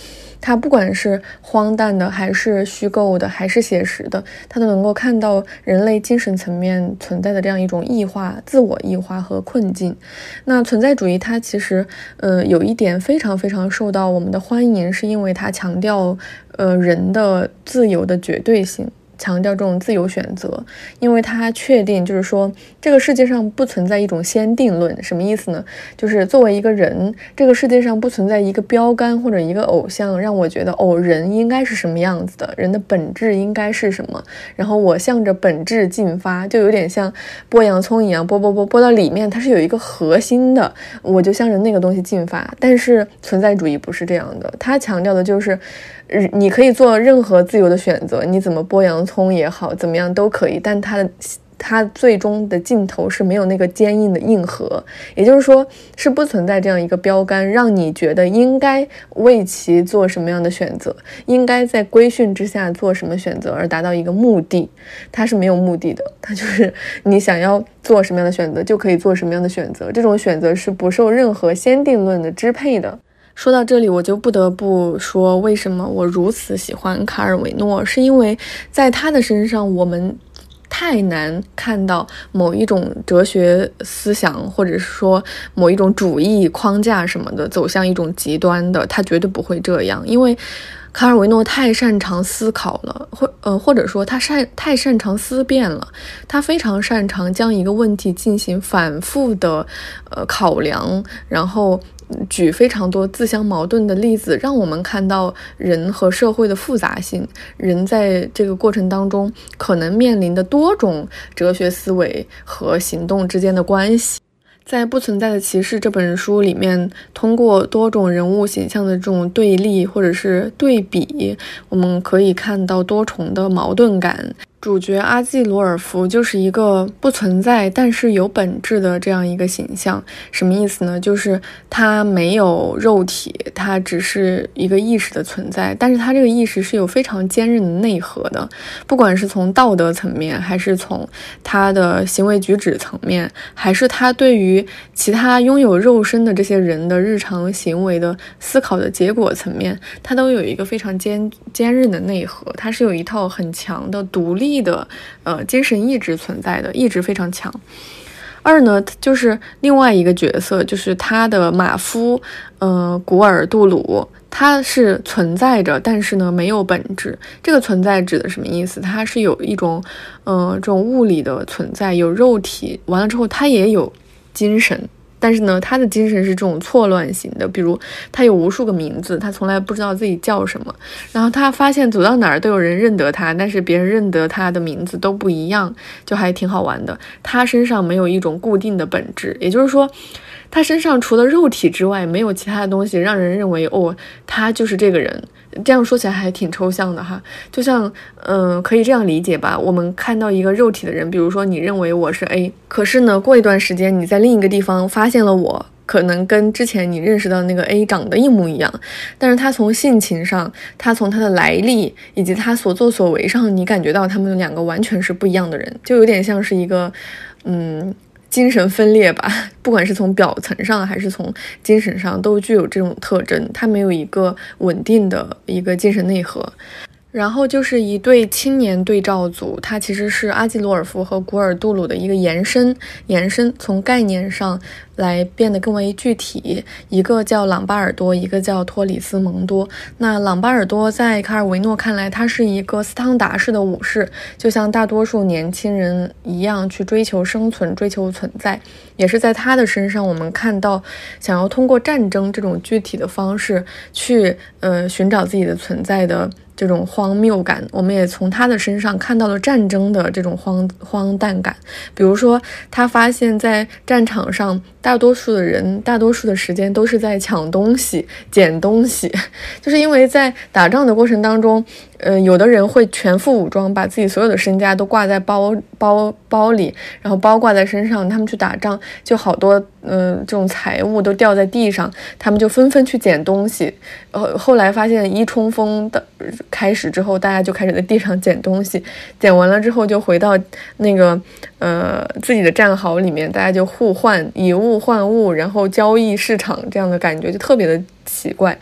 Speaker 1: 它不管是荒诞的，还是虚构的，还是写实的，它都能够看到人类精神层面存在的这样一种异化、自我异化和困境。那存在主义，它其实，呃，有一点非常非常受到我们的欢迎，是因为它强调，呃，人的自由的绝对性。强调这种自由选择，因为他确定，就是说这个世界上不存在一种先定论，什么意思呢？就是作为一个人，这个世界上不存在一个标杆或者一个偶像，让我觉得哦，人应该是什么样子的，人的本质应该是什么，然后我向着本质进发，就有点像剥洋葱一样，剥剥剥剥到里面，它是有一个核心的，我就向着那个东西进发。但是存在主义不是这样的，它强调的就是。你可以做任何自由的选择，你怎么剥洋葱也好，怎么样都可以。但它的它最终的尽头是没有那个坚硬的硬核，也就是说是不存在这样一个标杆，让你觉得应该为其做什么样的选择，应该在规训之下做什么选择而达到一个目的。它是没有目的的，它就是 你想要做什么样的选择就可以做什么样的选择，这种选择是不受任何先定论的支配的。说到这里，我就不得不说，为什么我如此喜欢卡尔维诺？是因为在他的身上，我们太难看到某一种哲学思想，或者是说某一种主义框架什么的走向一种极端的。他绝对不会这样，因为卡尔维诺太擅长思考了，或呃，或者说他擅太擅长思辨了。他非常擅长将一个问题进行反复的呃考量，然后。举非常多自相矛盾的例子，让我们看到人和社会的复杂性，人在这个过程当中可能面临的多种哲学思维和行动之间的关系。在《不存在的骑士》这本书里面，通过多种人物形象的这种对立或者是对比，我们可以看到多重的矛盾感。主角阿季罗尔夫就是一个不存在但是有本质的这样一个形象，什么意思呢？就是他没有肉体，他只是一个意识的存在，但是他这个意识是有非常坚韧的内核的，不管是从道德层面，还是从他的行为举止层面，还是他对于其他拥有肉身的这些人的日常行为的思考的结果层面，他都有一个非常坚坚韧的内核，他是有一套很强的独立。的呃精神意志存在的意志非常强。二呢，就是另外一个角色，就是他的马夫，呃，古尔杜鲁，他是存在着，但是呢没有本质。这个存在指的什么意思？他是有一种，呃，这种物理的存在，有肉体，完了之后他也有精神。但是呢，他的精神是这种错乱型的，比如他有无数个名字，他从来不知道自己叫什么。然后他发现走到哪儿都有人认得他，但是别人认得他的名字都不一样，就还挺好玩的。他身上没有一种固定的本质，也就是说。他身上除了肉体之外，没有其他的东西让人认为哦，他就是这个人。这样说起来还挺抽象的哈，就像，嗯，可以这样理解吧。我们看到一个肉体的人，比如说你认为我是 A，可是呢，过一段时间你在另一个地方发现了我，可能跟之前你认识到那个 A 长得一模一样，但是他从性情上，他从他的来历以及他所作所为上，你感觉到他们两个完全是不一样的人，就有点像是一个，嗯。精神分裂吧，不管是从表层上还是从精神上，都具有这种特征。他没有一个稳定的一个精神内核。然后就是一对青年对照组，它其实是阿基罗尔夫和古尔杜鲁的一个延伸，延伸从概念上。来变得更为具体，一个叫朗巴尔多，一个叫托里斯蒙多。那朗巴尔多在卡尔维诺看来，他是一个斯汤达式的武士，就像大多数年轻人一样去追求生存、追求存在。也是在他的身上，我们看到想要通过战争这种具体的方式去呃寻找自己的存在的这种荒谬感。我们也从他的身上看到了战争的这种荒荒诞感。比如说，他发现，在战场上。大多数的人，大多数的时间都是在抢东西、捡东西，就是因为在打仗的过程当中，呃，有的人会全副武装，把自己所有的身家都挂在包包包里，然后包挂在身上，他们去打仗，就好多，嗯，这种财物都掉在地上，他们就纷纷去捡东西。呃，后来发现一冲锋的开始之后，大家就开始在地上捡东西，捡完了之后就回到那个呃自己的战壕里面，大家就互换以。物换物，然后交易市场这样的感觉就特别的奇怪。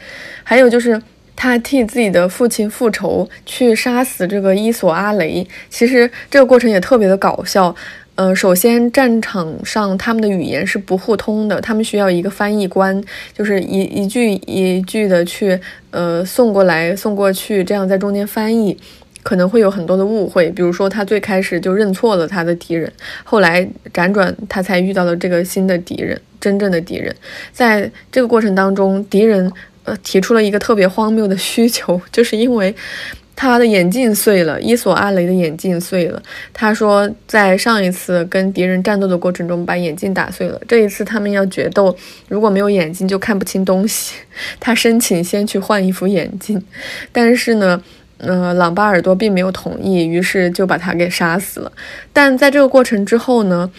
Speaker 1: 还有就是他替自己的父亲复仇，去杀死这个伊索阿雷。其实这个过程也特别的搞笑。呃，首先战场上他们的语言是不互通的，他们需要一个翻译官，就是一一句一句的去呃送过来送过去，这样在中间翻译。可能会有很多的误会，比如说他最开始就认错了他的敌人，后来辗转他才遇到了这个新的敌人，真正的敌人。在这个过程当中，敌人提出了一个特别荒谬的需求，就是因为他的眼镜碎了，伊索阿雷的眼镜碎了。他说在上一次跟敌人战斗的过程中把眼镜打碎了，这一次他们要决斗，如果没有眼镜就看不清东西。他申请先去换一副眼镜，但是呢。呃，朗巴尔多并没有同意，于是就把他给杀死了。但在这个过程之后呢？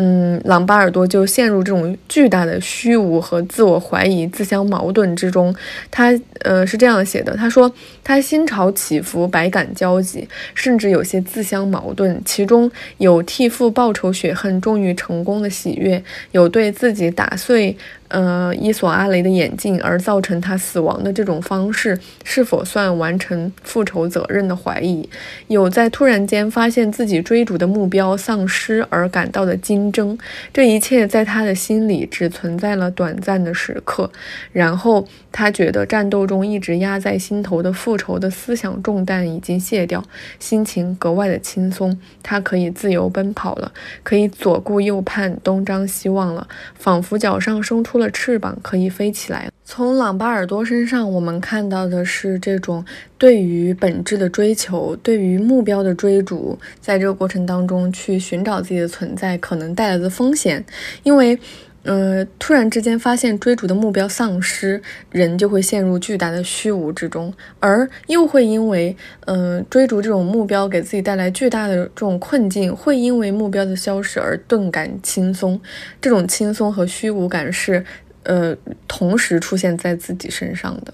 Speaker 1: 嗯，朗巴尔多就陷入这种巨大的虚无和自我怀疑、自相矛盾之中。他呃是这样写的：他说他心潮起伏，百感交集，甚至有些自相矛盾。其中有替父报仇雪恨终于成功的喜悦，有对自己打碎呃伊索阿雷的眼镜而造成他死亡的这种方式是否算完成复仇责任的怀疑，有在突然间发现自己追逐的目标丧失而感到的惊。争，这一切在他的心里只存在了短暂的时刻，然后他觉得战斗中一直压在心头的复仇的思想重担已经卸掉，心情格外的轻松，他可以自由奔跑了，可以左顾右盼，东张西望了，仿佛脚上生出了翅膀，可以飞起来。从朗巴尔多身上，我们看到的是这种对于本质的追求，对于目标的追逐，在这个过程当中去寻找自己的存在可能带来的风险。因为，呃，突然之间发现追逐的目标丧失，人就会陷入巨大的虚无之中，而又会因为，呃，追逐这种目标给自己带来巨大的这种困境，会因为目标的消失而顿感轻松。这种轻松和虚无感是，呃，同时出现在自己身上的。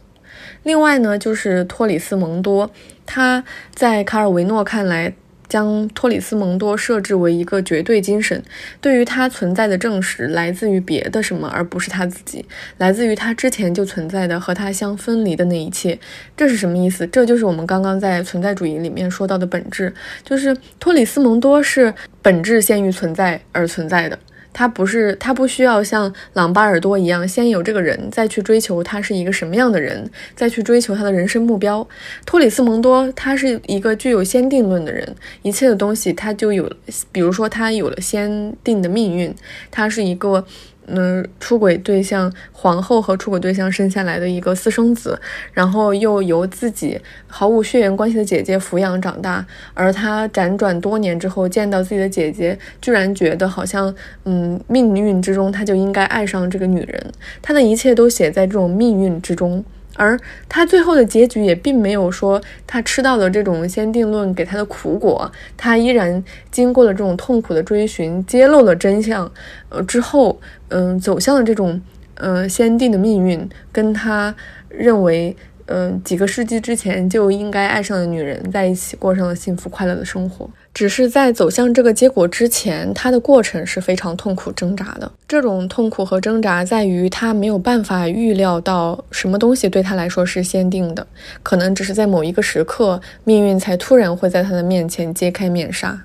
Speaker 1: 另外呢，就是托里斯蒙多，他在卡尔维诺看来。将托里斯蒙多设置为一个绝对精神，对于他存在的证实来自于别的什么，而不是他自己，来自于他之前就存在的和他相分离的那一切。这是什么意思？这就是我们刚刚在存在主义里面说到的本质，就是托里斯蒙多是本质先于存在而存在的。他不是，他不需要像朗巴尔多一样，先有这个人，再去追求他是一个什么样的人，再去追求他的人生目标。托里斯蒙多他是一个具有先定论的人，一切的东西他就有，比如说他有了先定的命运，他是一个。嗯，出轨对象皇后和出轨对象生下来的一个私生子，然后又由自己毫无血缘关系的姐姐抚养长大，而他辗转多年之后见到自己的姐姐，居然觉得好像，嗯，命运之中他就应该爱上这个女人，他的一切都写在这种命运之中。而他最后的结局也并没有说他吃到了这种先定论给他的苦果，他依然经过了这种痛苦的追寻，揭露了真相，呃之后，嗯，走向了这种，呃，先定的命运，跟他认为。嗯，几个世纪之前就应该爱上的女人在一起，过上了幸福快乐的生活。只是在走向这个结果之前，他的过程是非常痛苦挣扎的。这种痛苦和挣扎在于他没有办法预料到什么东西对他来说是先定的，可能只是在某一个时刻，命运才突然会在他的面前揭开面纱。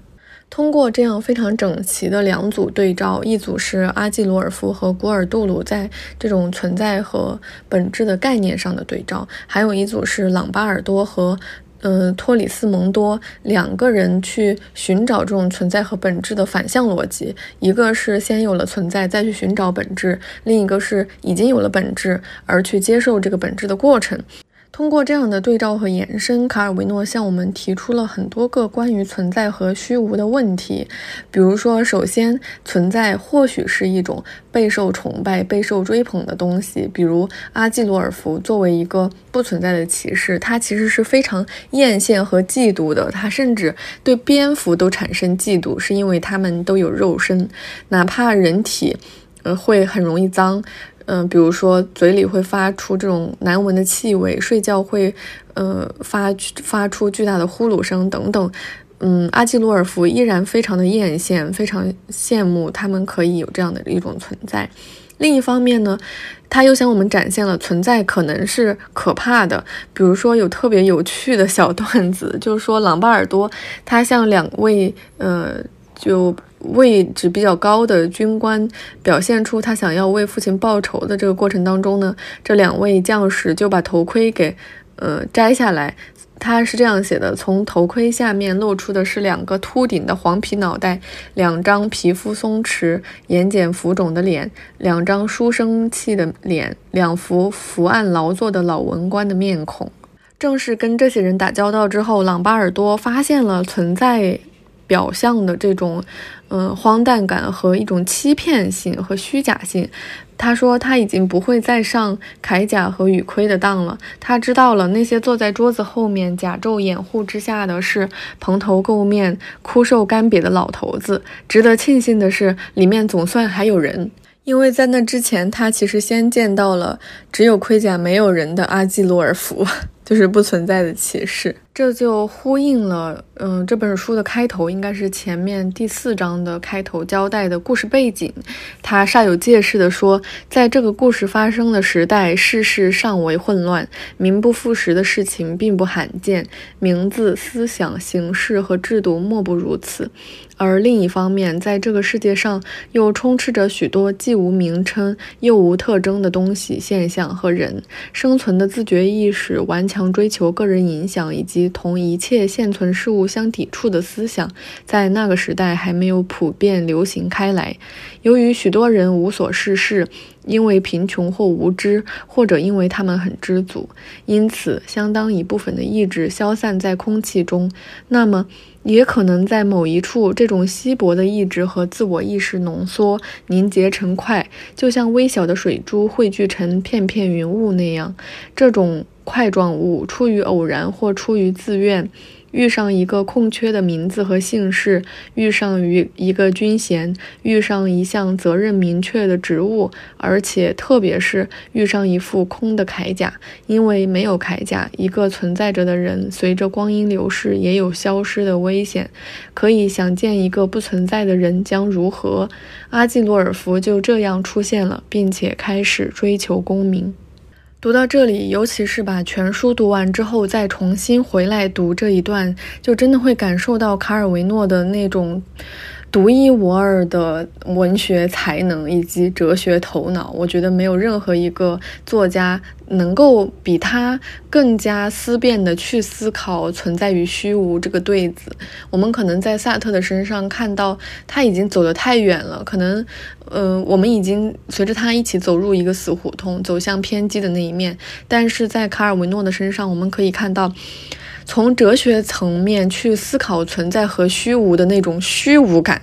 Speaker 1: 通过这样非常整齐的两组对照，一组是阿季罗尔夫和古尔杜鲁在这种存在和本质的概念上的对照，还有一组是朗巴尔多和嗯托里斯蒙多两个人去寻找这种存在和本质的反向逻辑，一个是先有了存在再去寻找本质，另一个是已经有了本质而去接受这个本质的过程。通过这样的对照和延伸，卡尔维诺向我们提出了很多个关于存在和虚无的问题。比如说，首先，存在或许是一种备受崇拜、备受追捧的东西。比如阿基罗尔夫作为一个不存在的骑士，他其实是非常艳羡和嫉妒的。他甚至对蝙蝠都产生嫉妒，是因为他们都有肉身，哪怕人体，呃，会很容易脏。嗯，比如说嘴里会发出这种难闻的气味，睡觉会，呃，发发出巨大的呼噜声等等。嗯，阿基罗尔夫依然非常的艳羡，非常羡慕他们可以有这样的一种存在。另一方面呢，他又向我们展现了存在可能是可怕的。比如说有特别有趣的小段子，就是说朗巴尔多他向两位，呃，就。位置比较高的军官表现出他想要为父亲报仇的这个过程当中呢，这两位将士就把头盔给呃摘下来。他是这样写的：从头盔下面露出的是两个秃顶的黄皮脑袋，两张皮肤松弛、眼睑浮肿的脸，两张书生气的脸，两幅伏案劳作的老文官的面孔。正是跟这些人打交道之后，朗巴尔多发现了存在。表象的这种，嗯，荒诞感和一种欺骗性和虚假性。他说他已经不会再上铠甲和羽盔的当了。他知道了，那些坐在桌子后面甲胄掩护之下的是蓬头垢面、枯瘦干瘪的老头子。值得庆幸的是，里面总算还有人，因为在那之前，他其实先见到了只有盔甲没有人的阿基罗尔夫，就是不存在的歧视。这就呼应了，嗯，这本书的开头应该是前面第四章的开头交代的故事背景。他煞有介事地说，在这个故事发生的时代，世事尚为混乱，名不副实的事情并不罕见，名字、思想、形式和制度莫不如此。而另一方面，在这个世界上又充斥着许多既无名称又无特征的东西、现象和人，生存的自觉意识、顽强常追求个人影响以及。同一切现存事物相抵触的思想，在那个时代还没有普遍流行开来。由于许多人无所事事，因为贫穷或无知，或者因为他们很知足，因此相当一部分的意志消散在空气中。那么，也可能在某一处，这种稀薄的意志和自我意识浓缩凝结成块，就像微小的水珠汇聚成片片云雾那样。这种块状物出于偶然或出于自愿。遇上一个空缺的名字和姓氏，遇上于一个军衔，遇上一项责任明确的职务，而且特别是遇上一副空的铠甲，因为没有铠甲，一个存在着的人随着光阴流逝也有消失的危险。可以想见一个不存在的人将如何。阿季洛尔夫就这样出现了，并且开始追求功名。读到这里，尤其是把全书读完之后，再重新回来读这一段，就真的会感受到卡尔维诺的那种。独一无二的文学才能以及哲学头脑，我觉得没有任何一个作家能够比他更加思辨的去思考存在于虚无这个对子。我们可能在萨特的身上看到他已经走得太远了，可能，呃，我们已经随着他一起走入一个死胡同，走向偏激的那一面。但是在卡尔维诺的身上，我们可以看到。从哲学层面去思考存在和虚无的那种虚无感，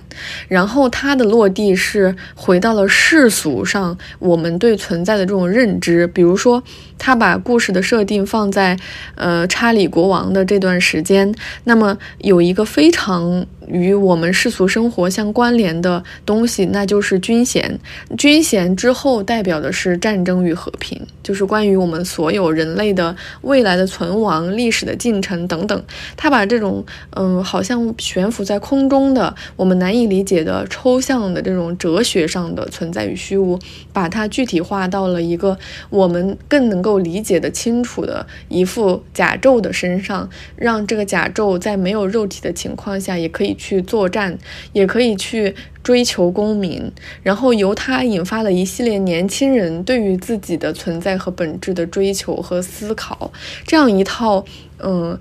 Speaker 1: 然后它的落地是回到了世俗上，我们对存在的这种认知。比如说，他把故事的设定放在呃查理国王的这段时间，那么有一个非常。与我们世俗生活相关联的东西，那就是军衔。军衔之后代表的是战争与和平，就是关于我们所有人类的未来的存亡、历史的进程等等。他把这种嗯，好像悬浮在空中的、我们难以理解的抽象的这种哲学上的存在与虚无，把它具体化到了一个我们更能够理解的清楚的一副甲胄的身上，让这个甲胄在没有肉体的情况下也可以。去作战，也可以去追求功名，然后由他引发了一系列年轻人对于自己的存在和本质的追求和思考，这样一套，嗯，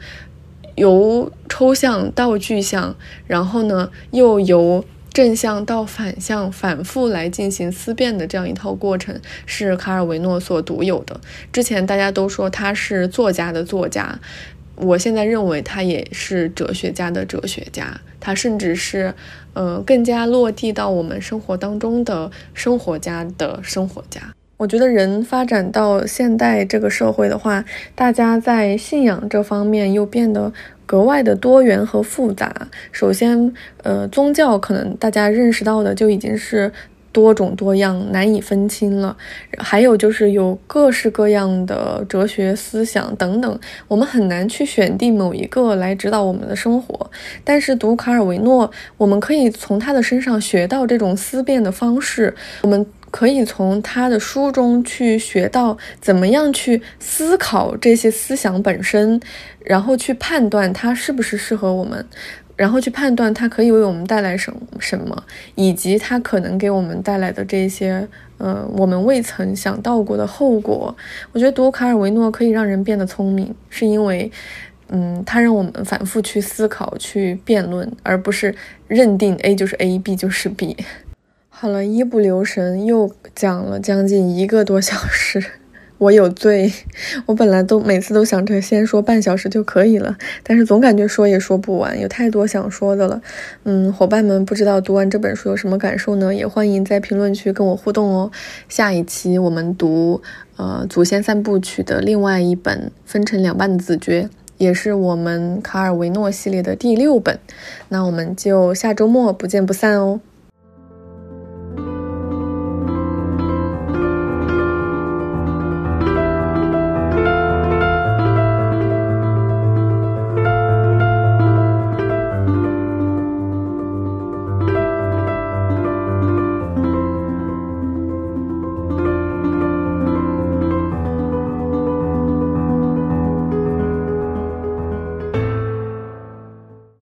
Speaker 1: 由抽象到具象，然后呢，又由正向到反向，反复来进行思辨的这样一套过程，是卡尔维诺所独有的。之前大家都说他是作家的作家。我现在认为他也是哲学家的哲学家，他甚至是，呃，更加落地到我们生活当中的生活家的生活家。我觉得人发展到现代这个社会的话，大家在信仰这方面又变得格外的多元和复杂。首先，呃，宗教可能大家认识到的就已经是。多种多样，难以分清了。还有就是有各式各样的哲学思想等等，我们很难去选定某一个来指导我们的生活。但是读卡尔维诺，我们可以从他的身上学到这种思辨的方式。我们可以从他的书中去学到怎么样去思考这些思想本身，然后去判断它是不是适合我们。然后去判断它可以为我们带来什什么，以及它可能给我们带来的这些，呃，我们未曾想到过的后果。我觉得读卡尔维诺可以让人变得聪明，是因为，嗯，他让我们反复去思考、去辩论，而不是认定 A 就是 A，B 就是 B。好了，一不留神又讲了将近一个多小时。我有罪，我本来都每次都想着先说半小时就可以了，但是总感觉说也说不完，有太多想说的了。嗯，伙伴们不知道读完这本书有什么感受呢？也欢迎在评论区跟我互动哦。下一期我们读呃《祖先三部曲》的另外一本分成两半的子爵，也是我们卡尔维诺系列的第六本。那我们就下周末不见不散哦。